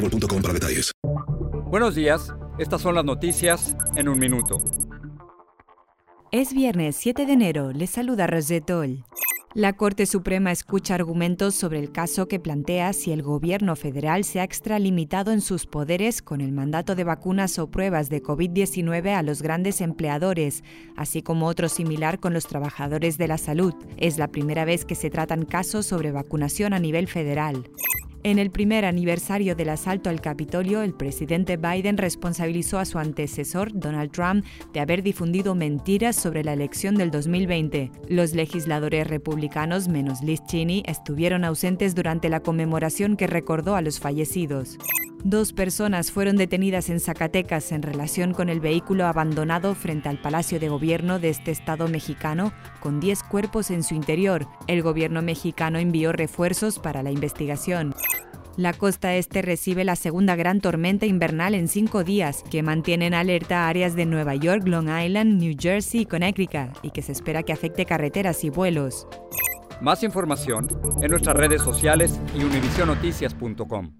boostmobile.com para detalles. Buenos días, estas son las noticias en un minuto. Es viernes 7 de enero, les saluda Rosetol. La Corte Suprema escucha argumentos sobre el caso que plantea si el gobierno federal se ha extralimitado en sus poderes con el mandato de vacunas o pruebas de COVID-19 a los grandes empleadores, así como otro similar con los trabajadores de la salud. Es la primera vez que se tratan casos sobre vacunación a nivel federal. En el primer aniversario del asalto al Capitolio, el presidente Biden responsabilizó a su antecesor, Donald Trump, de haber difundido mentiras sobre la elección del 2020. Los legisladores republicanos, menos Liz Cheney, estuvieron ausentes durante la conmemoración que recordó a los fallecidos. Dos personas fueron detenidas en Zacatecas en relación con el vehículo abandonado frente al Palacio de Gobierno de este estado mexicano, con 10 cuerpos en su interior. El gobierno mexicano envió refuerzos para la investigación. La costa este recibe la segunda gran tormenta invernal en cinco días, que mantiene en alerta áreas de Nueva York, Long Island, New Jersey y Connecticut, y que se espera que afecte carreteras y vuelos. Más información en nuestras redes sociales y univisionoticias.com.